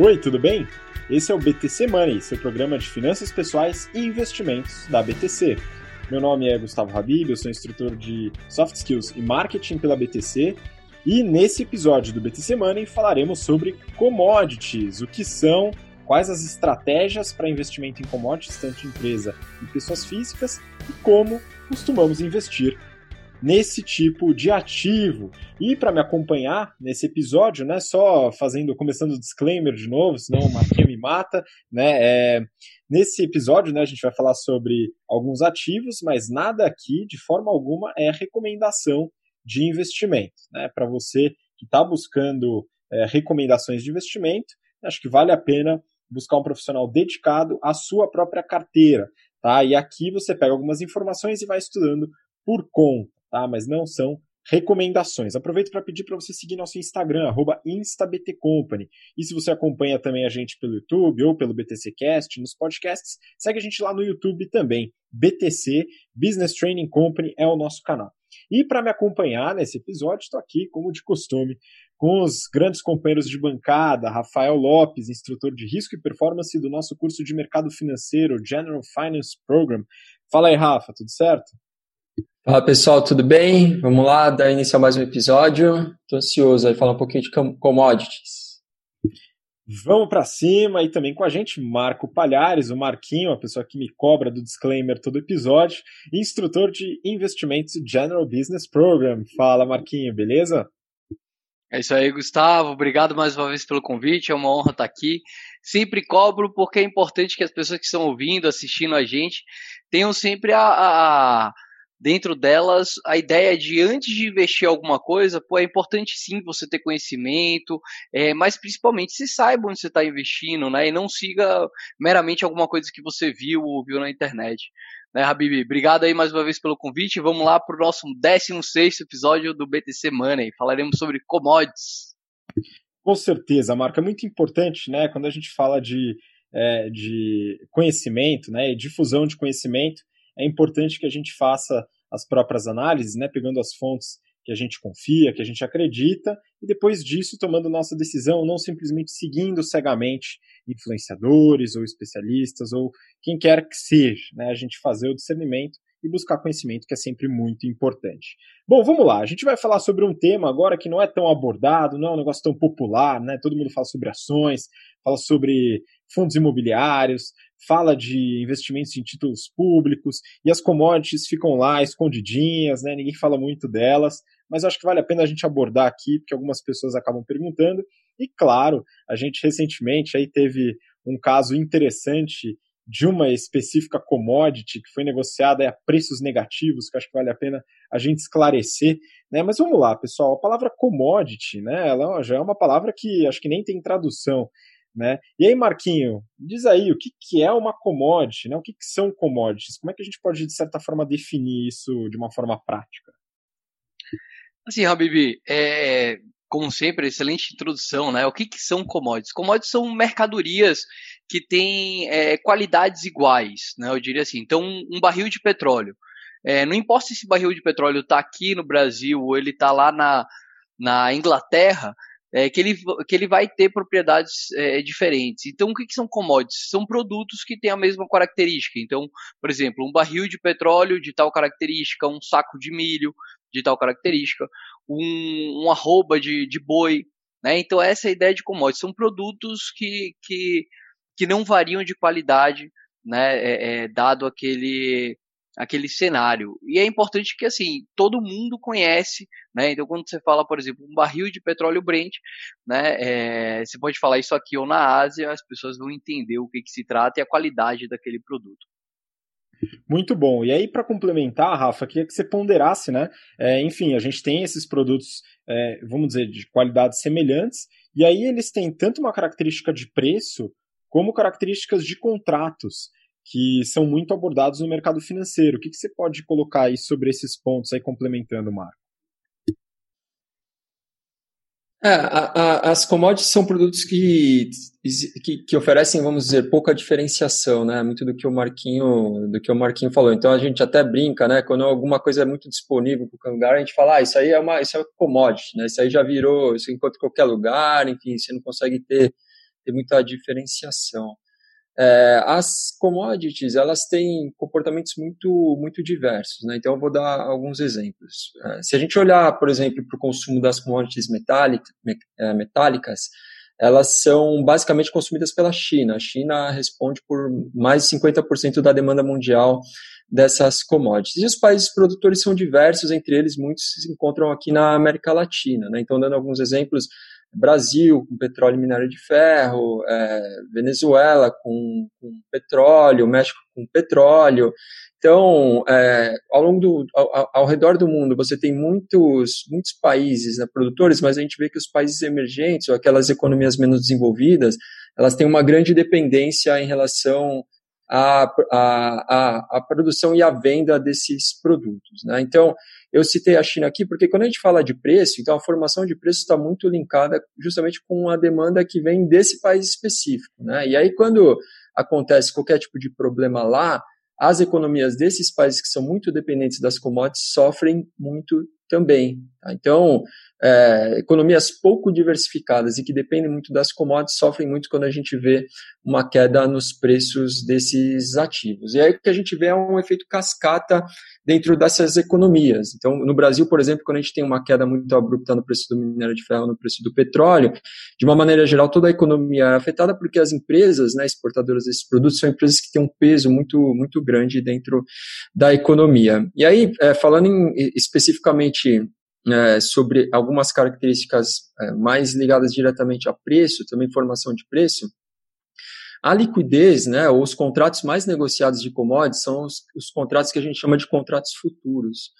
Oi, tudo bem? Esse é o BTC Money, seu programa de finanças pessoais e investimentos da BTC. Meu nome é Gustavo Habib, eu sou instrutor de Soft Skills e Marketing pela BTC e nesse episódio do BTC Money falaremos sobre commodities, o que são, quais as estratégias para investimento em commodities, tanto empresa e pessoas físicas, e como costumamos investir nesse tipo de ativo. E para me acompanhar nesse episódio, né, só fazendo, começando o disclaimer de novo, senão o Marquinhos me mata, né, é, nesse episódio, né, a gente vai falar sobre alguns ativos, mas nada aqui, de forma alguma, é recomendação de investimento, né, para você que está buscando é, recomendações de investimento, acho que vale a pena buscar um profissional dedicado à sua própria carteira, tá? E aqui você pega algumas informações e vai estudando por conta tá? Mas não são recomendações. Aproveito para pedir para você seguir nosso Instagram, instabtcompany. E se você acompanha também a gente pelo YouTube ou pelo BTCcast, nos podcasts, segue a gente lá no YouTube também. BTC, Business Training Company, é o nosso canal. E para me acompanhar nesse episódio, estou aqui, como de costume, com os grandes companheiros de bancada, Rafael Lopes, instrutor de risco e performance do nosso curso de mercado financeiro, General Finance Program. Fala aí, Rafa, tudo certo? Fala pessoal, tudo bem? Vamos lá, dar início a mais um episódio. Estou ansioso aí falar um pouquinho de commodities. Vamos para cima e também com a gente Marco Palhares, o Marquinho, a pessoa que me cobra do disclaimer todo episódio, instrutor de investimentos General Business Program. Fala Marquinho, beleza? É isso aí, Gustavo. Obrigado mais uma vez pelo convite. É uma honra estar aqui. Sempre cobro porque é importante que as pessoas que estão ouvindo, assistindo a gente, tenham sempre a, a dentro delas a ideia de antes de investir alguma coisa, pô, é importante sim você ter conhecimento, é, mas principalmente se saiba onde você está investindo, né? E não siga meramente alguma coisa que você viu ou viu na internet. Né, Habib? Obrigado aí mais uma vez pelo convite. Vamos lá para o nosso 16 episódio do BTC Money. Falaremos sobre commodities. Com certeza, Marco. É muito importante, né? Quando a gente fala de, é, de conhecimento, né? Difusão de conhecimento, é importante que a gente faça as próprias análises, né, pegando as fontes que a gente confia, que a gente acredita, e depois disso tomando nossa decisão, não simplesmente seguindo cegamente influenciadores ou especialistas ou quem quer que seja, né, a gente fazer o discernimento e buscar conhecimento, que é sempre muito importante. Bom, vamos lá. A gente vai falar sobre um tema agora que não é tão abordado, não é um negócio tão popular, né? Todo mundo fala sobre ações, fala sobre fundos imobiliários, fala de investimentos em títulos públicos e as commodities ficam lá escondidinhas, né? Ninguém fala muito delas, mas acho que vale a pena a gente abordar aqui, porque algumas pessoas acabam perguntando. E claro, a gente recentemente aí teve um caso interessante de uma específica commodity que foi negociada a preços negativos, que acho que vale a pena a gente esclarecer. Né? Mas vamos lá, pessoal, a palavra commodity, né, ela já é uma palavra que acho que nem tem tradução. Né? E aí, Marquinho, diz aí o que, que é uma commodity, né? o que, que são commodities? Como é que a gente pode, de certa forma, definir isso de uma forma prática? Assim, Habibi, é, como sempre, excelente introdução, né? O que, que são commodities? Commodities são mercadorias que têm é, qualidades iguais, né? Eu diria assim. Então, um barril de petróleo. É, não importa se esse barril de petróleo está aqui no Brasil ou ele está lá na, na Inglaterra, é, que, ele, que ele vai ter propriedades é, diferentes. Então, o que, que, são commodities? São produtos que têm a mesma característica. Então, por exemplo, um barril de petróleo de tal característica, um saco de milho de tal característica, um, um arroba de, de boi. Né? Então, essa é a ideia de commodities. São produtos que, que, que não variam de qualidade, né? É, é, dado aquele aquele cenário. E é importante que, assim, todo mundo conhece, né? Então, quando você fala, por exemplo, um barril de petróleo Brent, né? É, você pode falar isso aqui ou na Ásia, as pessoas vão entender o que, que se trata e a qualidade daquele produto. Muito bom. E aí, para complementar, Rafa, queria que você ponderasse, né? É, enfim, a gente tem esses produtos, é, vamos dizer, de qualidades semelhantes, e aí eles têm tanto uma característica de preço como características de contratos que são muito abordados no mercado financeiro. O que, que você pode colocar aí sobre esses pontos aí complementando, Marco? É, a, a, as commodities são produtos que, que, que, oferecem, vamos dizer, pouca diferenciação, né? Muito do que o Marquinho, do que o Marquinho falou. Então a gente até brinca, né? Quando alguma coisa é muito disponível para qualquer lugar, a gente fala, ah, isso aí é uma, isso é commodity, né? Isso aí já virou, isso encontra em qualquer lugar, enfim, você não consegue ter ter muita diferenciação. É, as commodities elas têm comportamentos muito muito diversos, né? Então eu vou dar alguns exemplos. É, se a gente olhar, por exemplo, para o consumo das commodities é, metálicas, elas são basicamente consumidas pela China. A China responde por mais de 50% da demanda mundial dessas commodities. E os países produtores são diversos, entre eles muitos se encontram aqui na América Latina. Né? Então, dando alguns exemplos, Brasil com petróleo e minério de ferro, é, Venezuela com, com, petróleo, México com petróleo. Então, é, ao longo do, ao, ao, redor do mundo, você tem muitos, muitos países né, produtores, mas a gente vê que os países emergentes ou aquelas economias menos desenvolvidas, elas têm uma grande dependência em relação à, à, à produção e à venda desses produtos. Né? Então, eu citei a China aqui porque quando a gente fala de preço, então a formação de preço está muito linkada justamente com a demanda que vem desse país específico. Né? E aí, quando acontece qualquer tipo de problema lá, as economias desses países que são muito dependentes das commodities sofrem muito também. Tá? Então, é, economias pouco diversificadas e que dependem muito das commodities sofrem muito quando a gente vê uma queda nos preços desses ativos. E aí o que a gente vê é um efeito cascata dentro dessas economias. Então, no Brasil, por exemplo, quando a gente tem uma queda muito abrupta no preço do minério de ferro, no preço do petróleo, de uma maneira geral, toda a economia é afetada porque as empresas né, exportadoras desses produtos são empresas que têm um peso muito, muito grande dentro da economia. E aí, é, falando em, especificamente é, sobre algumas características é, mais ligadas diretamente a preço, também formação de preço, a liquidez, né, os contratos mais negociados de commodities são os, os contratos que a gente chama de contratos futuros.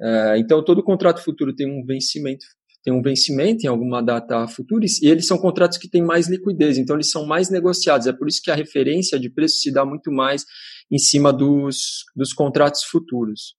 É, então, todo contrato futuro tem um vencimento tem um vencimento em alguma data futura e eles são contratos que têm mais liquidez, então eles são mais negociados. É por isso que a referência de preço se dá muito mais em cima dos, dos contratos futuros.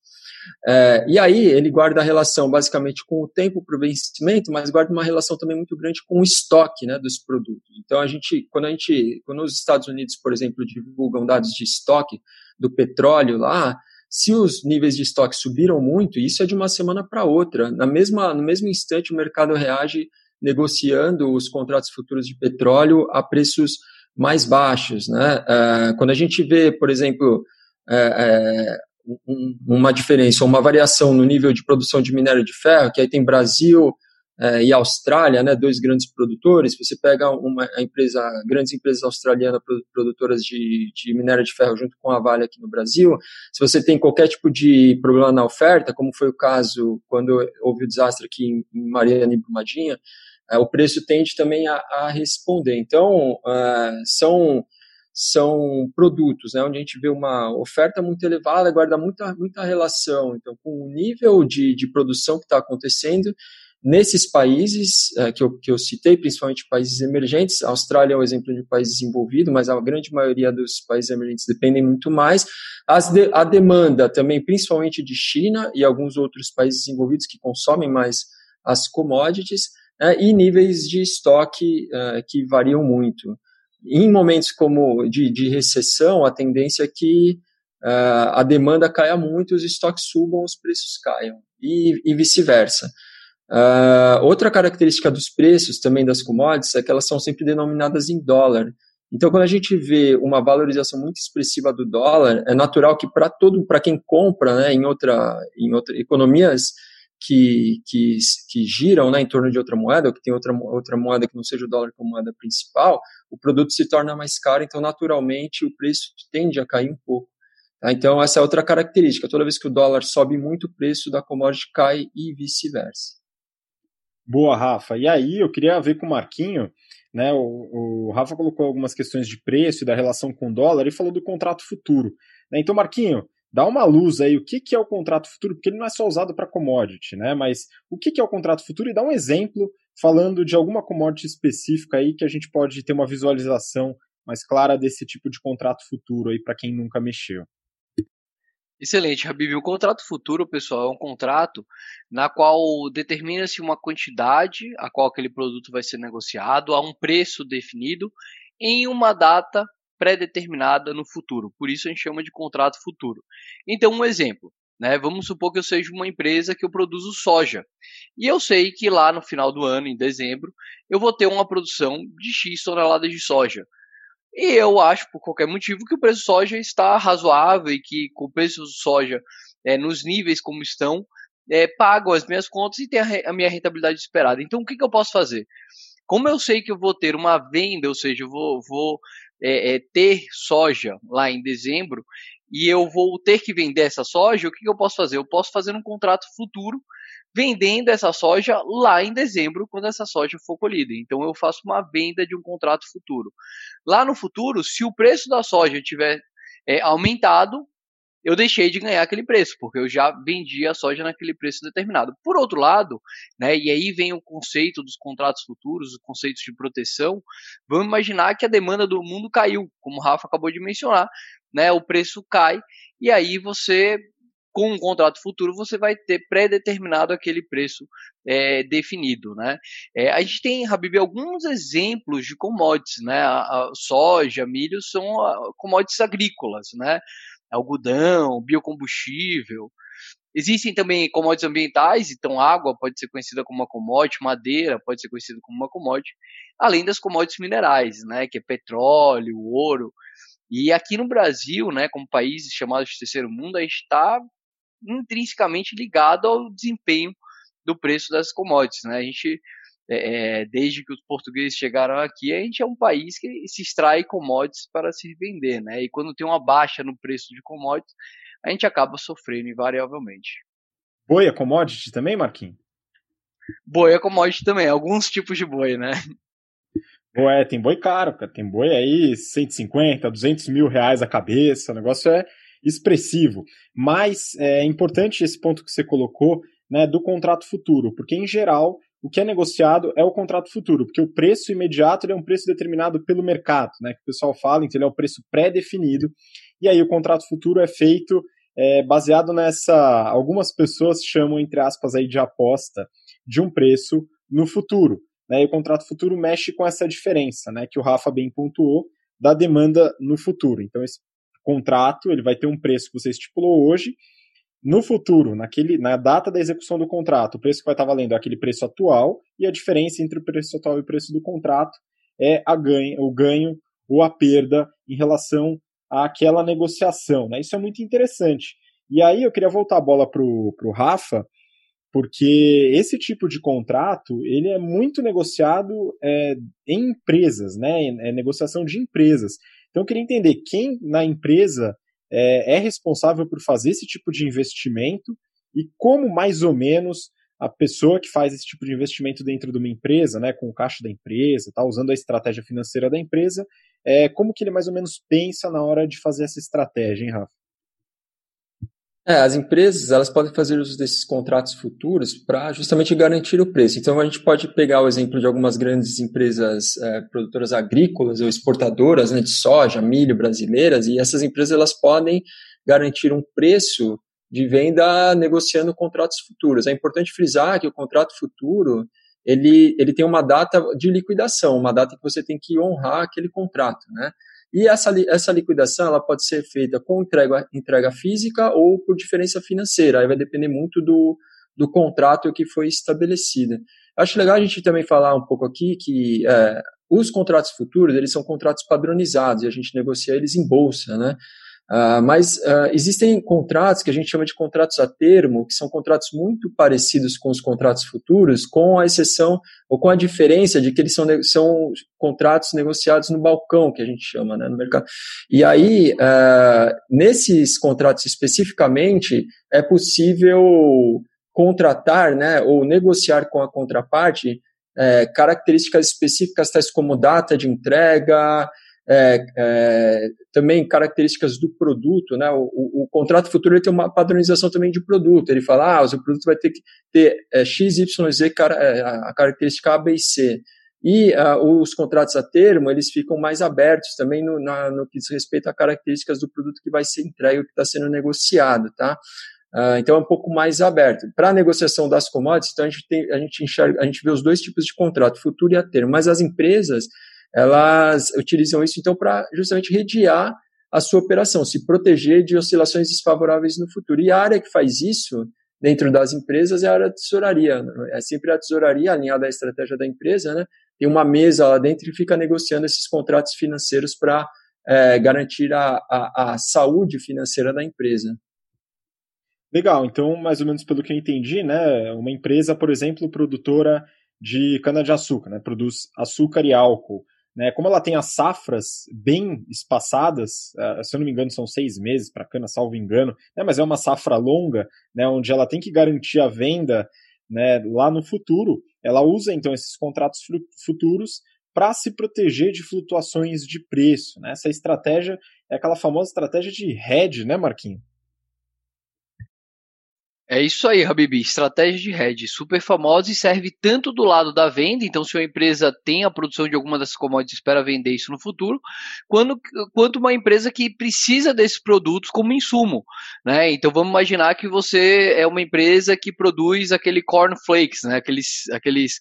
É, e aí ele guarda a relação basicamente com o tempo para o vencimento, mas guarda uma relação também muito grande com o estoque né, dos produtos. Então a gente, quando a gente, quando os Estados Unidos, por exemplo, divulgam dados de estoque do petróleo lá, se os níveis de estoque subiram muito, isso é de uma semana para outra. Na mesma, no mesmo instante o mercado reage negociando os contratos futuros de petróleo a preços mais baixos, né? É, quando a gente vê, por exemplo, é, é, um, uma diferença, uma variação no nível de produção de minério de ferro, que aí tem Brasil é, e Austrália, né, dois grandes produtores. Você pega uma empresa, grandes empresas australianas produtoras de, de minério de ferro junto com a Vale aqui no Brasil. Se você tem qualquer tipo de problema na oferta, como foi o caso quando houve o desastre aqui em, Mariana e Brumadinha, é, o preço tende também a, a responder. Então, é, são são produtos, né, onde a gente vê uma oferta muito elevada, guarda muita, muita relação então, com o nível de, de produção que está acontecendo nesses países é, que, eu, que eu citei, principalmente países emergentes. A Austrália é um exemplo de país desenvolvido, mas a grande maioria dos países emergentes dependem muito mais. De, a demanda também, principalmente de China e alguns outros países desenvolvidos que consomem mais as commodities, é, e níveis de estoque é, que variam muito em momentos como de, de recessão, a tendência é que uh, a demanda caia muito, os estoques subam, os preços caiam, e, e vice-versa. Uh, outra característica dos preços também das commodities é que elas são sempre denominadas em dólar. Então, quando a gente vê uma valorização muito expressiva do dólar, é natural que para todo, para quem compra, né, em outra, em outra economias que, que, que giram né, em torno de outra moeda, ou que tem outra, outra moeda que não seja o dólar como moeda principal, o produto se torna mais caro, então naturalmente o preço tende a cair um pouco. Tá? Então essa é outra característica. Toda vez que o dólar sobe muito, o preço da commodity cai e vice-versa. Boa, Rafa. E aí eu queria ver com o Marquinho, né? O, o, Rafa colocou algumas questões de preço e da relação com o dólar e falou do contrato futuro. Né? Então, Marquinho, dá uma luz aí, o que, que é o contrato futuro, porque ele não é só usado para commodity, né? Mas o que, que é o contrato futuro e dá um exemplo falando de alguma commodity específica aí que a gente pode ter uma visualização mais clara desse tipo de contrato futuro aí para quem nunca mexeu. Excelente, Habib. O contrato futuro, pessoal, é um contrato na qual determina-se uma quantidade a qual aquele produto vai ser negociado a um preço definido em uma data pré-determinada no futuro. Por isso a gente chama de contrato futuro. Então, um exemplo. Né? Vamos supor que eu seja uma empresa que eu produzo soja. E eu sei que lá no final do ano, em dezembro, eu vou ter uma produção de X toneladas de soja. E eu acho, por qualquer motivo, que o preço do soja está razoável e que com o preço do soja é, nos níveis como estão, é, pago as minhas contas e tenho a, a minha rentabilidade esperada. Então, o que, que, eu posso fazer? Como eu sei que eu vou ter uma venda, ou seja, eu vou, vou é, é, ter soja lá em dezembro e eu vou ter que vender essa soja, o que, que eu posso fazer? Eu posso fazer um contrato futuro vendendo essa soja lá em dezembro, quando essa soja for colhida. Então eu faço uma venda de um contrato futuro. Lá no futuro, se o preço da soja tiver é, aumentado, eu deixei de ganhar aquele preço, porque eu já vendi a soja naquele preço determinado. Por outro lado, né, e aí vem o conceito dos contratos futuros, os conceitos de proteção, vamos imaginar que a demanda do mundo caiu, como o Rafa acabou de mencionar, né, o preço cai, e aí você, com um contrato futuro, você vai ter pré-determinado aquele preço é, definido, né? É, a gente tem, Habib, alguns exemplos de commodities, né? A, a soja, milho são ah, commodities agrícolas, né? Algodão, biocombustível. Existem também commodities ambientais, então água pode ser conhecida como uma commodity, madeira pode ser conhecida como uma commodity, além das commodities minerais, né, que é petróleo, ouro. E aqui no Brasil, né, como países chamados de terceiro mundo, a gente está intrinsecamente ligado ao desempenho do preço das commodities, né? A gente é, é, desde que os portugueses chegaram aqui, a gente é um país que se extrai commodities para se vender, né? E quando tem uma baixa no preço de commodities, a gente acaba sofrendo invariavelmente. Boi é commodity também, Marquinhos? Boi é commodity também, alguns tipos de boi, né? Ué, tem boi caro, cara. Tem boi aí 150, 200 mil reais a cabeça. O negócio é expressivo. Mas é importante esse ponto que você colocou, né, do contrato futuro, porque em geral o que é negociado é o contrato futuro, porque o preço imediato é um preço determinado pelo mercado, né, que o pessoal fala, então ele é o preço pré-definido, e aí o contrato futuro é feito é, baseado nessa, algumas pessoas chamam, entre aspas, aí de aposta de um preço no futuro, né, e o contrato futuro mexe com essa diferença, né, que o Rafa bem pontuou, da demanda no futuro. Então esse contrato, ele vai ter um preço que você estipulou hoje, no futuro, naquele, na data da execução do contrato, o preço que vai estar valendo é aquele preço atual e a diferença entre o preço atual e o preço do contrato é a ganho, o ganho ou a perda em relação àquela negociação. Né? Isso é muito interessante. E aí eu queria voltar a bola para o Rafa, porque esse tipo de contrato ele é muito negociado é, em empresas, né? É negociação de empresas. Então eu queria entender quem na empresa é, é responsável por fazer esse tipo de investimento e como mais ou menos a pessoa que faz esse tipo de investimento dentro de uma empresa, né, com o caixa da empresa, tá usando a estratégia financeira da empresa, é, como que ele mais ou menos pensa na hora de fazer essa estratégia, hein, Rafa? É, as empresas elas podem fazer uso desses contratos futuros para justamente garantir o preço. Então a gente pode pegar o exemplo de algumas grandes empresas é, produtoras agrícolas ou exportadoras né, de soja, milho brasileiras, e essas empresas elas podem garantir um preço de venda negociando contratos futuros. É importante frisar que o contrato futuro ele, ele tem uma data de liquidação, uma data que você tem que honrar aquele contrato, né? E essa, essa liquidação ela pode ser feita com entrega, entrega física ou por diferença financeira. Aí vai depender muito do, do contrato que foi estabelecido. Acho legal a gente também falar um pouco aqui que é, os contratos futuros eles são contratos padronizados e a gente negocia eles em bolsa, né? Uh, mas uh, existem contratos que a gente chama de contratos a termo, que são contratos muito parecidos com os contratos futuros, com a exceção ou com a diferença de que eles são, são contratos negociados no balcão, que a gente chama né, no mercado. E aí, uh, nesses contratos especificamente, é possível contratar né, ou negociar com a contraparte é, características específicas, tais como data de entrega, é, é, também características do produto, né? O, o, o, contrato futuro tem uma padronização também de produto. Ele fala, ah, o seu produto vai ter que ter é, X, Y, Z, é, a característica A, B e C. E uh, os contratos a termo, eles ficam mais abertos também no, na, no que diz respeito a características do produto que vai ser entregue, que está sendo negociado, tá? Uh, então é um pouco mais aberto. Para a negociação das commodities, então a gente, tem, a gente enxerga, a gente vê os dois tipos de contrato, futuro e a termo, mas as empresas, elas utilizam isso então para justamente rediar a sua operação, se proteger de oscilações desfavoráveis no futuro. E a área que faz isso dentro das empresas é a área de tesouraria. É sempre a tesouraria alinhada à estratégia da empresa, né? Tem uma mesa lá dentro e fica negociando esses contratos financeiros para é, garantir a, a, a saúde financeira da empresa. Legal, então, mais ou menos pelo que eu entendi, né, uma empresa, por exemplo, produtora de cana-de-açúcar, né, produz açúcar e álcool, né, como ela tem as safras bem espaçadas, uh, se eu não me engano são seis meses para cana, salvo engano, né, mas é uma safra longa, né, onde ela tem que garantir a venda né, lá no futuro, ela usa então esses contratos futuros para se proteger de flutuações de preço. Né? Essa estratégia é aquela famosa estratégia de hedge, né, Marquinhos? É isso aí, Habibi. Estratégia de hedge super famosa e serve tanto do lado da venda, então se uma empresa tem a produção de alguma dessas commodities espera vender isso no futuro, quando, quanto uma empresa que precisa desses produtos como insumo. Né? Então vamos imaginar que você é uma empresa que produz aquele cornflakes, né? aqueles, aqueles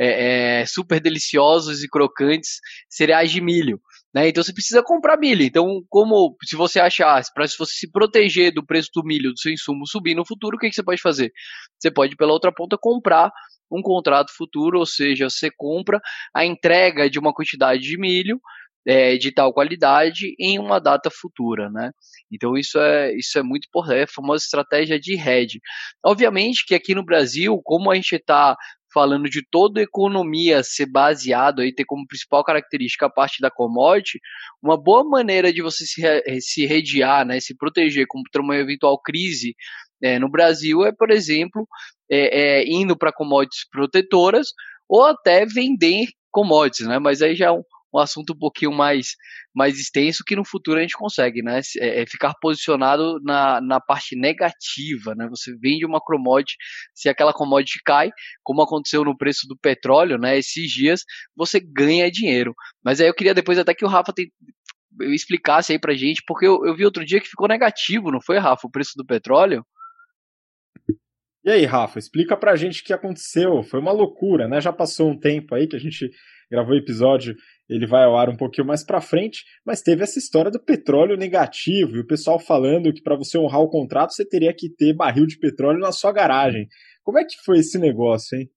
é, é, super deliciosos e crocantes cereais de milho. Né? Então você precisa comprar milho. Então, como se você achar, para se você se proteger do preço do milho, do seu insumo subir no futuro, o que, que você pode fazer? Você pode, pela outra ponta, comprar um contrato futuro, ou seja, você compra a entrega de uma quantidade de milho é, de tal qualidade em uma data futura, né? Então isso é isso é muito importante, é a famosa estratégia de hedge. Obviamente que aqui no Brasil, como a gente está falando de toda economia ser baseado aí ter como principal característica a parte da commodity, uma boa maneira de você se, se rediar, né, se proteger contra uma eventual crise é, no Brasil é, por exemplo, é, é, indo para commodities protetoras ou até vender commodities, né? Mas aí já é um, um assunto um pouquinho mais, mais extenso que no futuro a gente consegue, né? É, é ficar posicionado na, na parte negativa, né? Você vende uma commodity, se aquela commodity cai, como aconteceu no preço do petróleo, né? Esses dias, você ganha dinheiro. Mas aí eu queria depois até que o Rafa tem, explicasse aí pra gente, porque eu, eu vi outro dia que ficou negativo, não foi, Rafa, o preço do petróleo? E aí, Rafa, explica pra gente o que aconteceu. Foi uma loucura, né? Já passou um tempo aí que a gente gravou episódio ele vai ao ar um pouquinho mais para frente, mas teve essa história do petróleo negativo e o pessoal falando que para você honrar o contrato você teria que ter barril de petróleo na sua garagem. Como é que foi esse negócio, hein?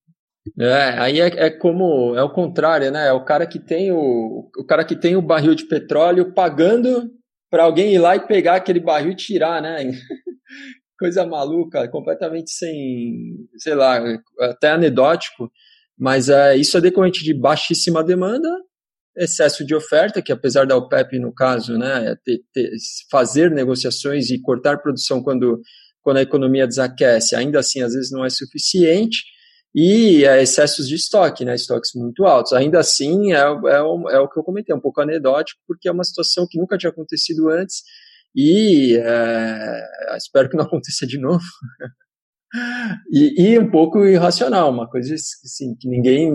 É, aí é, é, como é o contrário, né? É o cara que tem o, o cara que tem o barril de petróleo pagando para alguém ir lá e pegar aquele barril e tirar, né? Coisa maluca, completamente sem, sei lá, até anedótico. Mas é, isso é decorrente de baixíssima demanda excesso de oferta, que apesar da OPEP, no caso, né, ter, ter, fazer negociações e cortar produção quando, quando a economia desaquece, ainda assim, às vezes não é suficiente, e é excessos de estoque, né, estoques muito altos. Ainda assim, é, é, o, é o que eu comentei, é um pouco anedótico, porque é uma situação que nunca tinha acontecido antes, e é, espero que não aconteça de novo. E, e, um pouco irracional, uma coisa assim, que ninguém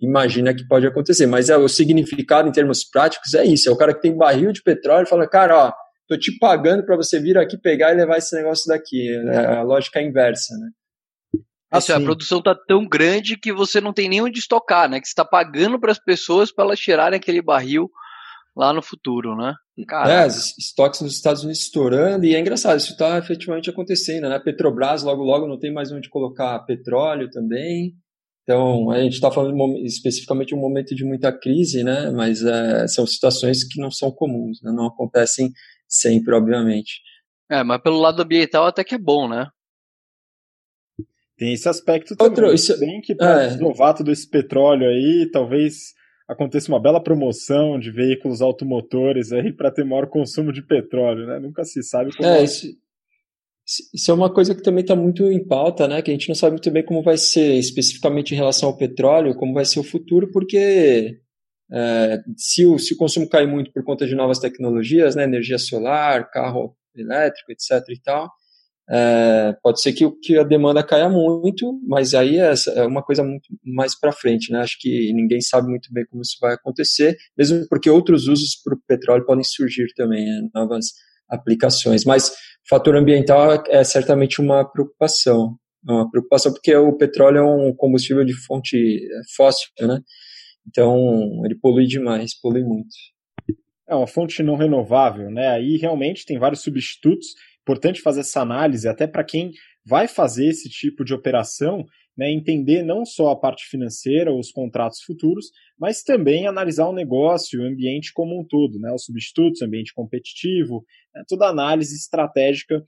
imagina que pode acontecer. Mas é, o significado em termos práticos é isso: é o cara que tem barril de petróleo e fala, cara, ó, tô te pagando para você vir aqui pegar e levar esse negócio daqui. É a lógica é inversa, né? Assim, a produção tá tão grande que você não tem nem onde estocar, né? Que você está pagando para as pessoas para elas tirarem aquele barril lá no futuro, né? É, estoques nos Estados Unidos estourando, e é engraçado, isso está efetivamente acontecendo, né? Petrobras logo logo não tem mais onde colocar petróleo também. Então, a gente está falando especificamente de um momento de muita crise, né? Mas é, são situações que não são comuns, né? não acontecem sempre, obviamente. É, mas pelo lado ambiental até que é bom, né? Tem esse aspecto também. Outro, isso, bem que para é, novato desse petróleo aí, talvez aconteça uma bela promoção de veículos automotores aí para ter maior consumo de petróleo, né? Nunca se sabe como. É, isso, isso é uma coisa que também está muito em pauta, né? Que a gente não sabe muito bem como vai ser especificamente em relação ao petróleo, como vai ser o futuro, porque é, se, o, se o consumo cai muito por conta de novas tecnologias, né? Energia solar, carro elétrico, etc. e tal, é, pode ser que, que a demanda caia muito, mas aí é, é uma coisa muito mais para frente, né? Acho que ninguém sabe muito bem como isso vai acontecer, mesmo porque outros usos para o petróleo podem surgir também, né? novas aplicações. Mas fator ambiental é certamente uma preocupação, uma preocupação porque o petróleo é um combustível de fonte é, fóssil, né? Então ele polui demais, polui muito. é uma fonte não renovável, né? Aí realmente tem vários substitutos. Importante fazer essa análise até para quem vai fazer esse tipo de operação, né, entender não só a parte financeira, os contratos futuros, mas também analisar o negócio, o ambiente como um todo, né, os substitutos, o ambiente competitivo, né, toda análise estratégica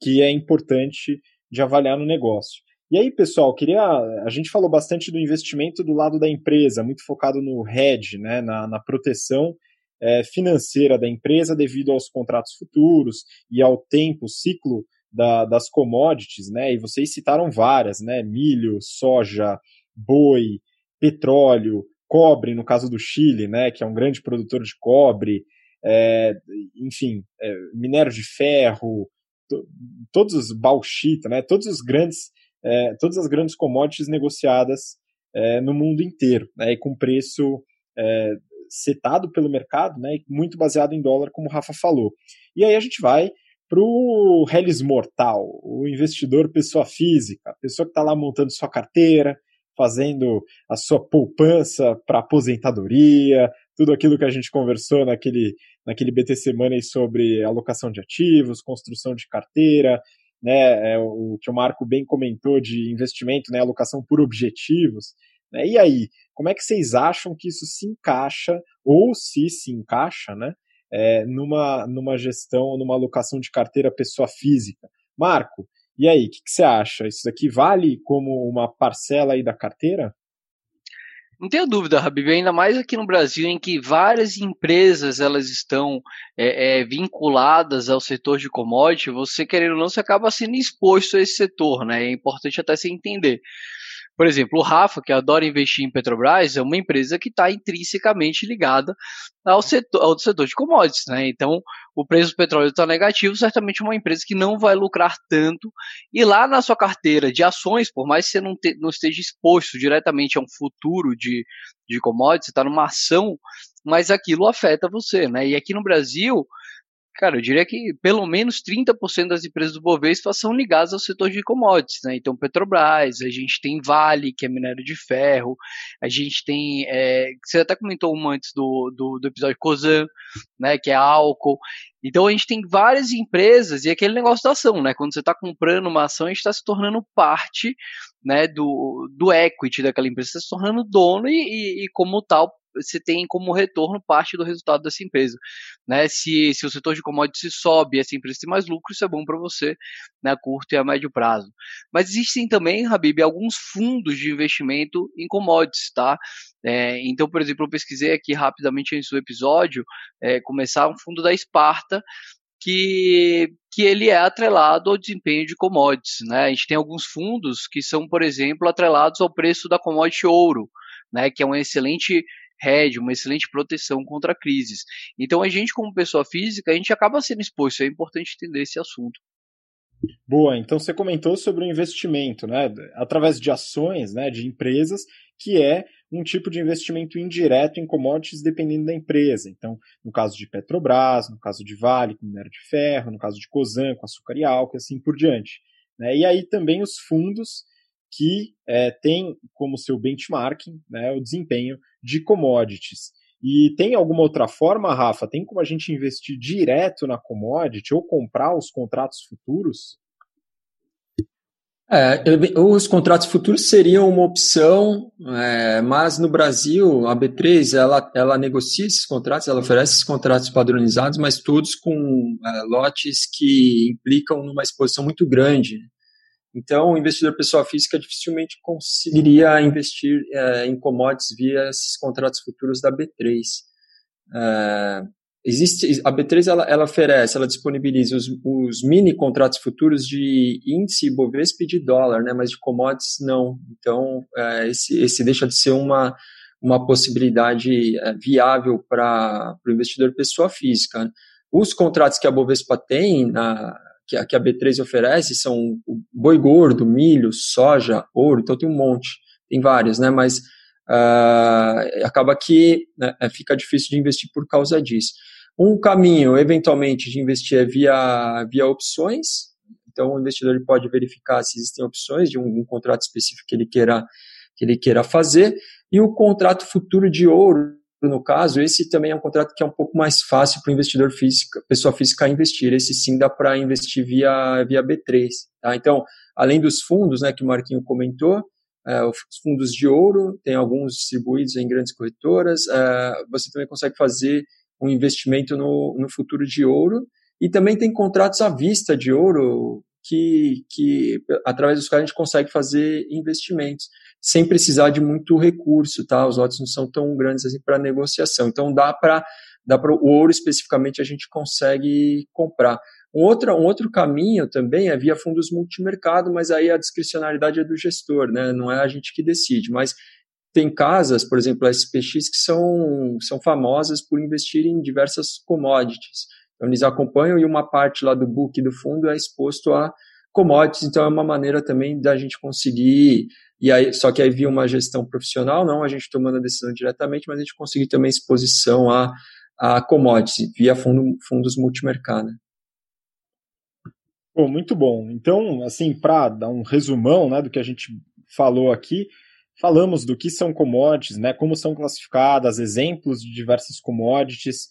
que é importante de avaliar no negócio. E aí, pessoal, queria. A gente falou bastante do investimento do lado da empresa, muito focado no hedge, né, na, na proteção é, financeira da empresa devido aos contratos futuros e ao tempo, ciclo da, das commodities, né? E vocês citaram várias, né? Milho, soja, boi, petróleo, cobre, no caso do Chile, né? Que é um grande produtor de cobre, é, enfim, é, minério de ferro, to, todos os bauxita, né? Todos os grandes, é, todas as grandes commodities negociadas no mundo inteiro, né? E com preço setado pelo mercado, né? Muito baseado em dólar, como o Rafa falou. E aí a gente vai para o Hellis Mortal, o investidor pessoa física, pessoa que está lá montando sua carteira, fazendo a sua poupança para aposentadoria, tudo aquilo que a gente conversou naquele, naquele BTC Money sobre alocação de ativos, construção de carteira, né, é, o que o Marco bem comentou de investimento, né, alocação por objetivos. Né, e aí, como é que vocês acham que isso se encaixa, ou se se encaixa, né, é, numa, numa gestão, numa alocação de carteira pessoa física. Marco, e aí, o que, que, você acha? Isso daqui vale como uma parcela aí da carteira? Não tenho dúvida, Habib, ainda mais aqui no Brasil, em que várias empresas elas estão é, é, vinculadas ao setor de commodity, você querendo ou não, você acaba sendo exposto a esse setor, né? É importante até você entender. Por exemplo, o Rafa, que adora investir em Petrobras, é uma empresa que está intrinsecamente ligada ao setor, ao setor de commodities. Né? Então, o preço do petróleo está negativo, certamente é uma empresa que não vai lucrar tanto. E lá na sua carteira de ações, por mais que você não, te, não esteja exposto diretamente a um futuro de, de commodities, você está numa ação, mas aquilo afeta você. Né? E aqui no Brasil, Cara, eu diria que pelo menos 30% das empresas do Bovespa são ligadas ao setor de commodities, né? Então, Petrobras, a gente tem Vale, que é minério de ferro, a gente tem, é, você até comentou uma antes do, do, do episódio Cosan, né, que é álcool. Então, a gente tem várias empresas e aquele negócio da ação, né? Quando você está comprando uma ação, a gente está se tornando parte né, do, do equity daquela empresa, você está se tornando dono e, e, e como tal, você tem como retorno parte do resultado dessa empresa. Né? Se, se o setor de commodities sobe e essa empresa tem mais lucro, isso é bom para você né, a curto e a médio prazo. Mas existem também, Habib, alguns fundos de investimento em commodities, tá? É, então, por exemplo, eu pesquisei aqui rapidamente antes do episódio, é, começar um fundo da Esparta, que, que ele é atrelado ao desempenho de commodities. Né? A gente tem alguns fundos que são, por exemplo, atrelados ao preço da commodity ouro, né? que é um excelente hedge, uma excelente proteção contra crises. Então a gente, como pessoa física, a gente acaba sendo exposto, é importante entender esse assunto. Boa, então você comentou sobre o investimento, né, através de ações, né, de empresas, que é um tipo de investimento indireto em commodities dependendo da empresa. Então, no caso de Petrobras, no caso de Vale, com minério de ferro, no caso de Cosan, com açúcar e álcool, assim por diante. Né? E aí também os fundos que é, tem como seu benchmarking né, o desempenho de commodities. E tem alguma outra forma, Rafa? Tem como a gente investir direto na commodity ou comprar os contratos futuros? É, os contratos futuros seriam uma opção, é, mas no Brasil a B3 ela, ela negocia esses contratos, ela oferece esses contratos padronizados, mas todos com é, lotes que implicam numa exposição muito grande. Então, o investidor pessoa física dificilmente conseguiria investir é, em commodities via esses contratos futuros da B3. É, existe a B3 ela, ela, oferece, ela disponibiliza os, os, mini contratos futuros de índice Bovespa e de dólar, né? Mas de commodities não. Então, é, esse, esse deixa de ser uma uma possibilidade é, viável para o investidor pessoa física. Os contratos que a Bovespa tem na que a, que a B3 oferece são boi gordo, milho, soja, ouro, então tem um monte, tem vários, né? Mas uh, acaba que né, é, fica difícil de investir por causa disso. Um caminho, eventualmente, de investir é via, via opções. Então, o investidor ele pode verificar se existem opções de um, um contrato específico que ele queira que ele queira fazer. E o contrato futuro de ouro, no caso, esse também é um contrato que é um pouco mais fácil para o investidor físico, pessoa física investir. Esse sim dá para investir via, via B3. Tá? Então, além dos fundos né, que o Marquinho comentou, é, os fundos de ouro, tem alguns distribuídos em grandes corretoras, é, você também consegue fazer um investimento no, no futuro de ouro, e também tem contratos à vista de ouro que, que através dos quais a gente consegue fazer investimentos sem precisar de muito recurso, tá? Os lotes não são tão grandes assim para negociação. Então dá para dá para o ouro especificamente a gente consegue comprar. Um outro, um outro caminho também é via fundos multimercado, mas aí a discricionalidade é do gestor, né? Não é a gente que decide, mas tem casas, por exemplo, a SPX, que são, são famosas por investir em diversas commodities. Então, eles acompanham e uma parte lá do book do fundo é exposto a commodities, então é uma maneira também da gente conseguir, e aí, só que aí via uma gestão profissional, não a gente tomando a decisão diretamente, mas a gente conseguir também exposição a, a commodities, via fundo, fundos multimercado. Pô, muito bom. Então, assim, para dar um resumão né, do que a gente falou aqui, falamos do que são commodities, né, como são classificadas, exemplos de diversas commodities,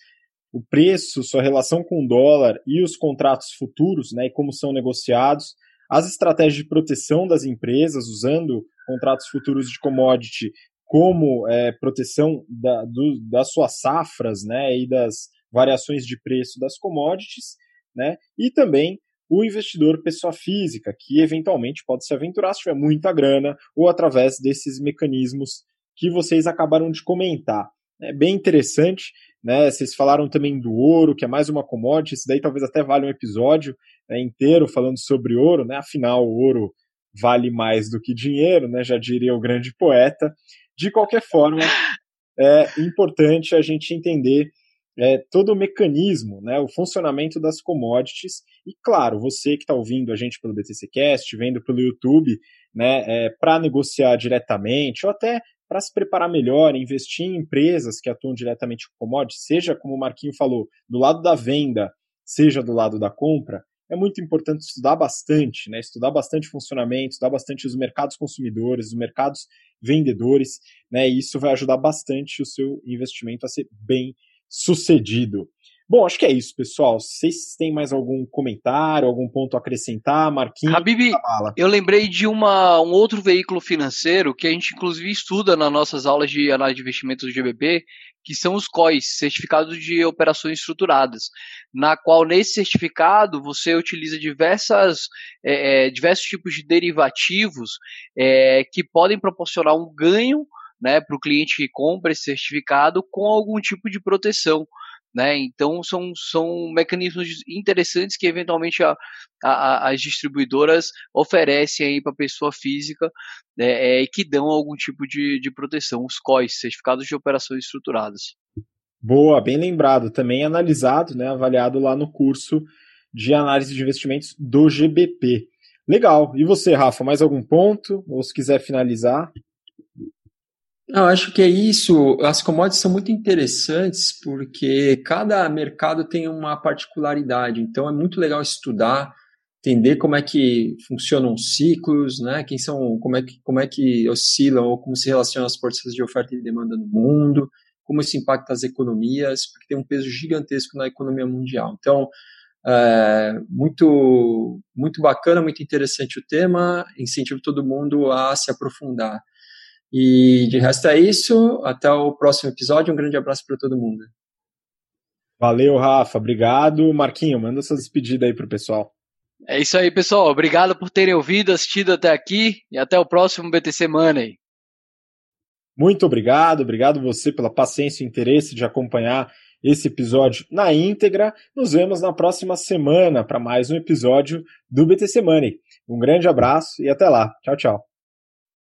o preço, sua relação com o dólar e os contratos futuros, né, e como são negociados, as estratégias de proteção das empresas, usando contratos futuros de commodity como é, proteção da, do, das suas safras né, e das variações de preço das commodities, né, e também o investidor pessoa física, que eventualmente pode se aventurar se tiver muita grana ou através desses mecanismos que vocês acabaram de comentar. É bem interessante né? Vocês falaram também do ouro, que é mais uma commodity, isso daí talvez até valha um episódio né, inteiro falando sobre ouro, né? Afinal, o ouro vale mais do que dinheiro, né? Já diria o grande poeta. De qualquer forma, é importante a gente entender é, todo o mecanismo, né, o funcionamento das commodities. E claro, você que está ouvindo a gente pelo BTCcast, vendo pelo YouTube, né, é, para negociar diretamente ou até para se preparar melhor, investir em empresas que atuam diretamente com commodities, seja, como o Marquinho falou, do lado da venda, seja do lado da compra, é muito importante estudar bastante, né? Estudar bastante funcionamento, estudar bastante os mercados consumidores, os mercados vendedores, né? E isso vai ajudar bastante o seu investimento a ser bem sucedido. Bom, acho que é isso, pessoal. Vocês têm mais algum comentário, algum ponto a acrescentar? Marquinhos? Habib, eu lembrei de uma, um outro veículo financeiro que a gente inclusive estuda nas nossas aulas de análise de investimentos do GBP, que são os COIs, Certificados de Operações Estruturadas, na qual nesse certificado você utiliza diversas, é, é diversos tipos de derivativos é, que podem proporcionar um ganho né, para o cliente que compra esse certificado com algum tipo de proteção. Né? Então são, são mecanismos interessantes que eventualmente a, a, as distribuidoras oferecem para a pessoa física né, é, que dão algum tipo de, de proteção, os COIs, Certificados de Operações Estruturadas. Boa, bem lembrado, também analisado, né, avaliado lá no curso de análise de investimentos do GBP. Legal. E você, Rafa, mais algum ponto? Ou se quiser finalizar? Eu acho que é isso. As commodities são muito interessantes porque cada mercado tem uma particularidade. Então é muito legal estudar, entender como é que funcionam os ciclos, né? Quem são, como é que, como é que oscilam ou como se relacionam as forças de oferta e demanda no mundo, como isso impacta as economias, porque tem um peso gigantesco na economia mundial. Então, é, muito, muito bacana, muito interessante o tema. Incentivo todo mundo a se aprofundar. E de resto é isso. Até o próximo episódio. Um grande abraço para todo mundo. Valeu, Rafa. Obrigado. Marquinho, manda sua despedida aí pro pessoal. É isso aí, pessoal. Obrigado por terem ouvido, assistido até aqui e até o próximo BTC Money. Muito obrigado. Obrigado você pela paciência e interesse de acompanhar esse episódio na íntegra. Nos vemos na próxima semana para mais um episódio do BTC Money. Um grande abraço e até lá. Tchau, tchau.